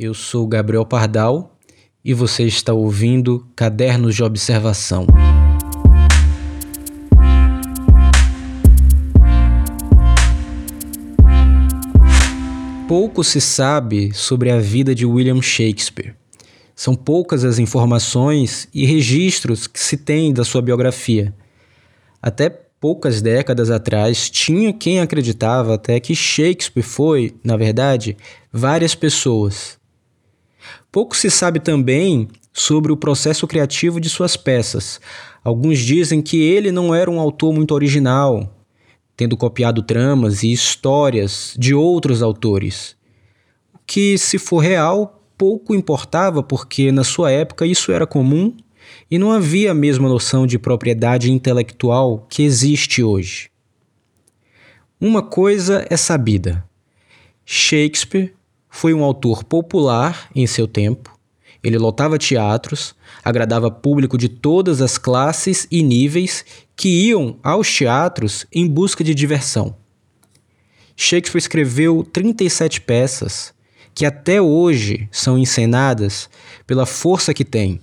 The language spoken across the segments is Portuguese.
Eu sou Gabriel Pardal e você está ouvindo Cadernos de Observação. Pouco se sabe sobre a vida de William Shakespeare. São poucas as informações e registros que se tem da sua biografia. Até poucas décadas atrás, tinha quem acreditava até que Shakespeare foi, na verdade, várias pessoas. Pouco se sabe também sobre o processo criativo de suas peças. Alguns dizem que ele não era um autor muito original, tendo copiado tramas e histórias de outros autores. Que, se for real, pouco importava, porque na sua época isso era comum e não havia a mesma noção de propriedade intelectual que existe hoje. Uma coisa é sabida: Shakespeare foi um autor popular em seu tempo. Ele lotava teatros, agradava público de todas as classes e níveis que iam aos teatros em busca de diversão. Shakespeare escreveu 37 peças que até hoje são encenadas pela força que têm,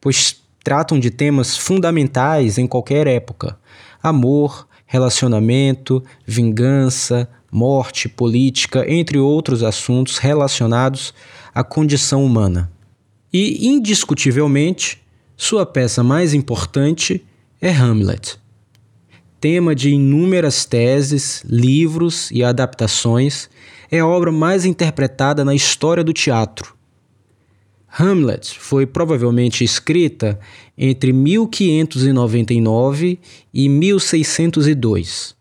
pois tratam de temas fundamentais em qualquer época: amor, relacionamento, vingança, morte, política, entre outros assuntos relacionados à condição humana. E, indiscutivelmente, sua peça mais importante é Hamlet. Tema de inúmeras teses, livros e adaptações, é a obra mais interpretada na história do teatro. Hamlet foi provavelmente escrita entre 1599 e 1602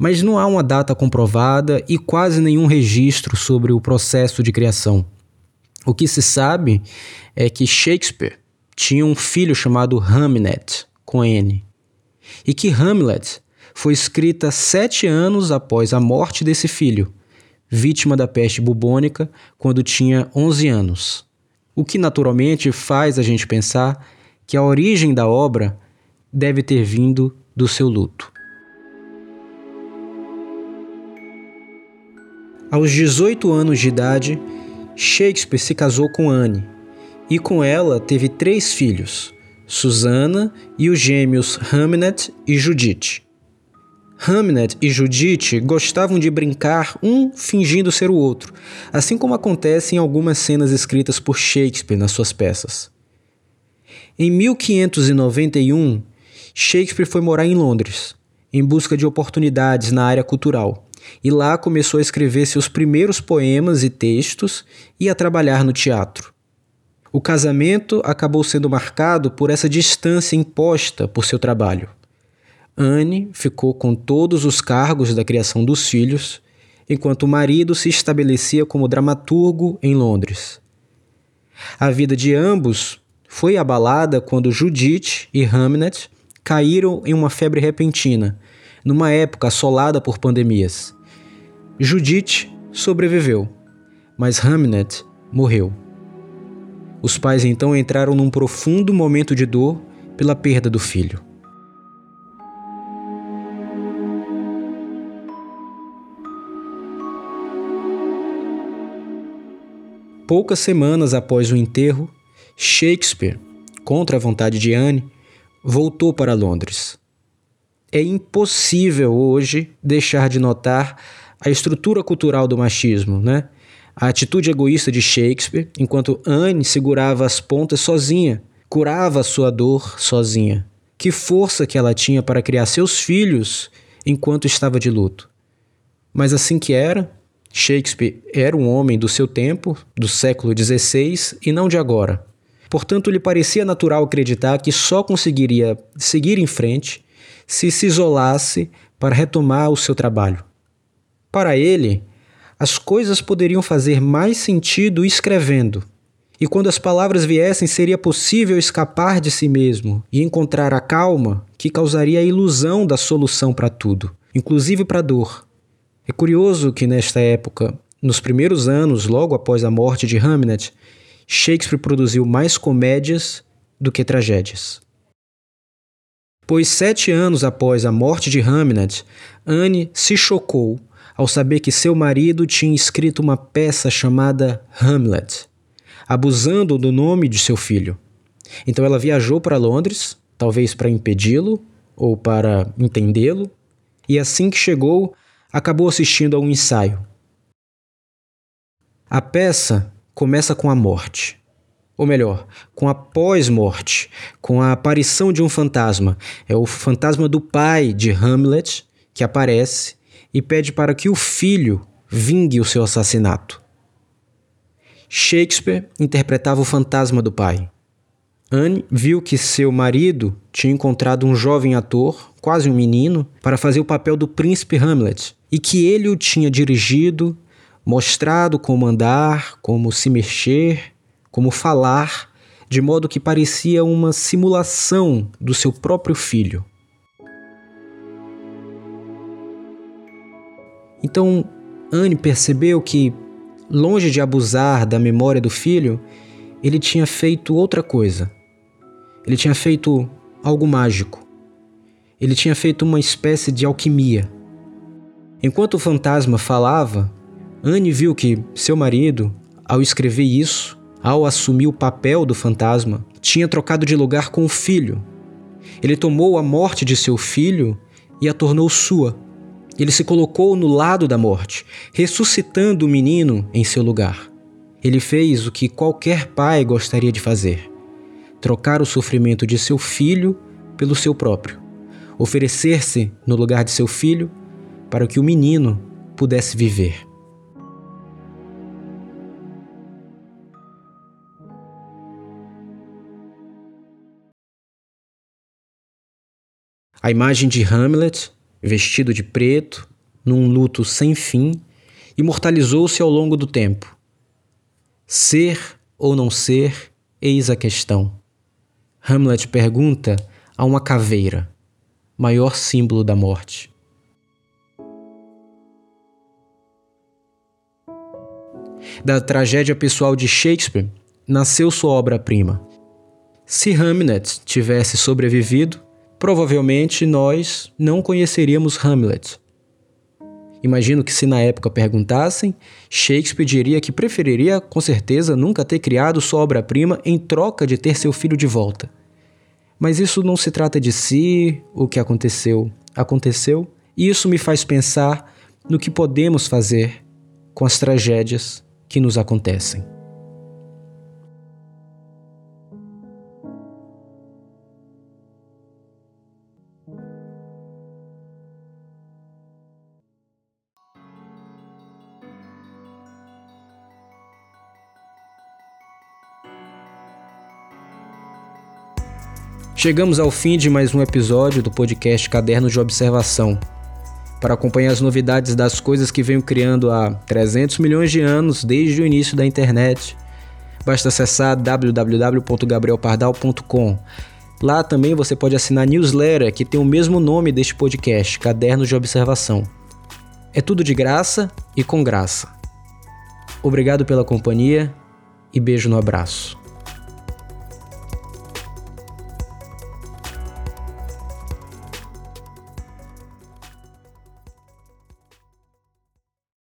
mas não há uma data comprovada e quase nenhum registro sobre o processo de criação. O que se sabe é que Shakespeare tinha um filho chamado Hamnet, com N, e que Hamlet foi escrita sete anos após a morte desse filho, vítima da peste bubônica, quando tinha 11 anos. O que naturalmente faz a gente pensar que a origem da obra deve ter vindo do seu luto. Aos 18 anos de idade, Shakespeare se casou com Anne e com ela teve três filhos, Susana e os gêmeos Hamnet e Judith. Hamnet e Judith gostavam de brincar um fingindo ser o outro, assim como acontece em algumas cenas escritas por Shakespeare nas suas peças. Em 1591, Shakespeare foi morar em Londres, em busca de oportunidades na área cultural e lá começou a escrever seus primeiros poemas e textos e a trabalhar no teatro. O casamento acabou sendo marcado por essa distância imposta por seu trabalho. Anne ficou com todos os cargos da criação dos filhos, enquanto o marido se estabelecia como dramaturgo em Londres. A vida de ambos foi abalada quando Judith e Hamnet caíram em uma febre repentina, numa época assolada por pandemias. Judith sobreviveu, mas Hamnet morreu. Os pais então entraram num profundo momento de dor pela perda do filho. Poucas semanas após o enterro, Shakespeare, contra a vontade de Anne, voltou para Londres. É impossível hoje deixar de notar a estrutura cultural do machismo, né? A atitude egoísta de Shakespeare, enquanto Anne segurava as pontas sozinha, curava sua dor sozinha. Que força que ela tinha para criar seus filhos enquanto estava de luto. Mas assim que era, Shakespeare era um homem do seu tempo, do século XVI, e não de agora. Portanto, lhe parecia natural acreditar que só conseguiria seguir em frente se se isolasse para retomar o seu trabalho. Para ele, as coisas poderiam fazer mais sentido escrevendo, e quando as palavras viessem, seria possível escapar de si mesmo e encontrar a calma que causaria a ilusão da solução para tudo, inclusive para a dor. É curioso que nesta época, nos primeiros anos, logo após a morte de Hamlet, Shakespeare produziu mais comédias do que tragédias. Pois sete anos após a morte de Hamlet, Anne se chocou ao saber que seu marido tinha escrito uma peça chamada Hamlet, abusando do nome de seu filho. Então ela viajou para Londres, talvez para impedi-lo ou para entendê-lo, e assim que chegou, acabou assistindo a um ensaio. A peça começa com a morte. Ou melhor, com a pós-morte, com a aparição de um fantasma. É o fantasma do pai de Hamlet que aparece e pede para que o filho vingue o seu assassinato. Shakespeare interpretava o fantasma do pai. Anne viu que seu marido tinha encontrado um jovem ator, quase um menino, para fazer o papel do príncipe Hamlet, e que ele o tinha dirigido, mostrado como andar, como se mexer, como falar, de modo que parecia uma simulação do seu próprio filho. Então, Anne percebeu que, longe de abusar da memória do filho, ele tinha feito outra coisa ele tinha feito algo mágico. Ele tinha feito uma espécie de alquimia. Enquanto o fantasma falava, Anne viu que seu marido, ao escrever isso, ao assumir o papel do fantasma, tinha trocado de lugar com o filho. Ele tomou a morte de seu filho e a tornou sua. Ele se colocou no lado da morte, ressuscitando o menino em seu lugar. Ele fez o que qualquer pai gostaria de fazer trocar o sofrimento de seu filho pelo seu próprio, oferecer-se no lugar de seu filho para que o menino pudesse viver. A imagem de Hamlet, vestido de preto, num luto sem fim, imortalizou-se ao longo do tempo. Ser ou não ser, eis a questão. Hamlet pergunta a uma caveira, maior símbolo da morte. Da tragédia pessoal de Shakespeare nasceu sua obra-prima. Se Hamlet tivesse sobrevivido, provavelmente nós não conheceríamos Hamlet. Imagino que se na época perguntassem, Shakespeare diria que preferiria, com certeza, nunca ter criado sua obra-prima em troca de ter seu filho de volta. Mas isso não se trata de si, o que aconteceu, aconteceu, e isso me faz pensar no que podemos fazer com as tragédias que nos acontecem. Chegamos ao fim de mais um episódio do podcast Caderno de Observação. Para acompanhar as novidades das coisas que venho criando há 300 milhões de anos desde o início da internet, basta acessar www.gabrielpardal.com. Lá também você pode assinar a newsletter que tem o mesmo nome deste podcast, Caderno de Observação. É tudo de graça e com graça. Obrigado pela companhia e beijo no abraço.